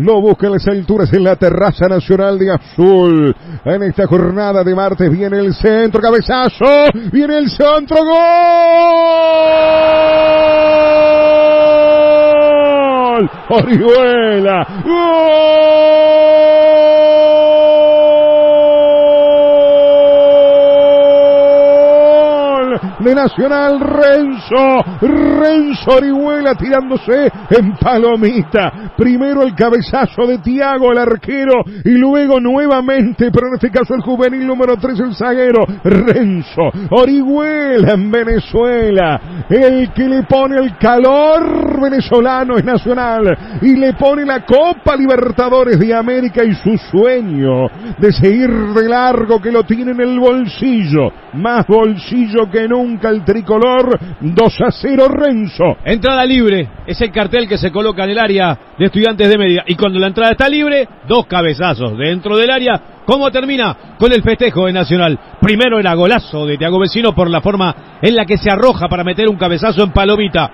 Lo busca en las alturas en la terraza nacional de Azul. En esta jornada de martes viene el centro, cabezazo. Viene el centro, gol. Orihuela. Gol de Nacional Renzo. Renzo Orihuela tirándose en palomita. Primero el cabezazo de Tiago, el arquero, y luego nuevamente, pero en este caso el juvenil número 3, el zaguero, Renzo. Orihuela en Venezuela. El que le pone el calor venezolano es Nacional y le pone la Copa Libertadores de América y su sueño de seguir de largo que lo tiene en el bolsillo. Más bolsillo que nunca el tricolor. 2 a 0 Renzo. Entrada libre, es el cartel que se coloca en el área de estudiantes de media. Y cuando la entrada está libre, dos cabezazos dentro del área. ¿Cómo termina? Con el festejo de Nacional. Primero era golazo de Tiago Vecino por la forma en la que se arroja para meter un cabezazo en palomita.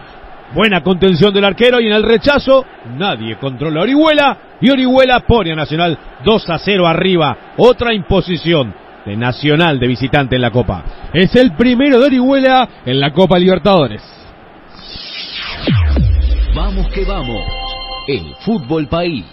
Buena contención del arquero y en el rechazo nadie controla a Orihuela y Orihuela pone a Nacional 2 a 0 arriba. Otra imposición de Nacional de visitante en la Copa. Es el primero de Orihuela en la Copa Libertadores. Vamos que vamos. El fútbol país.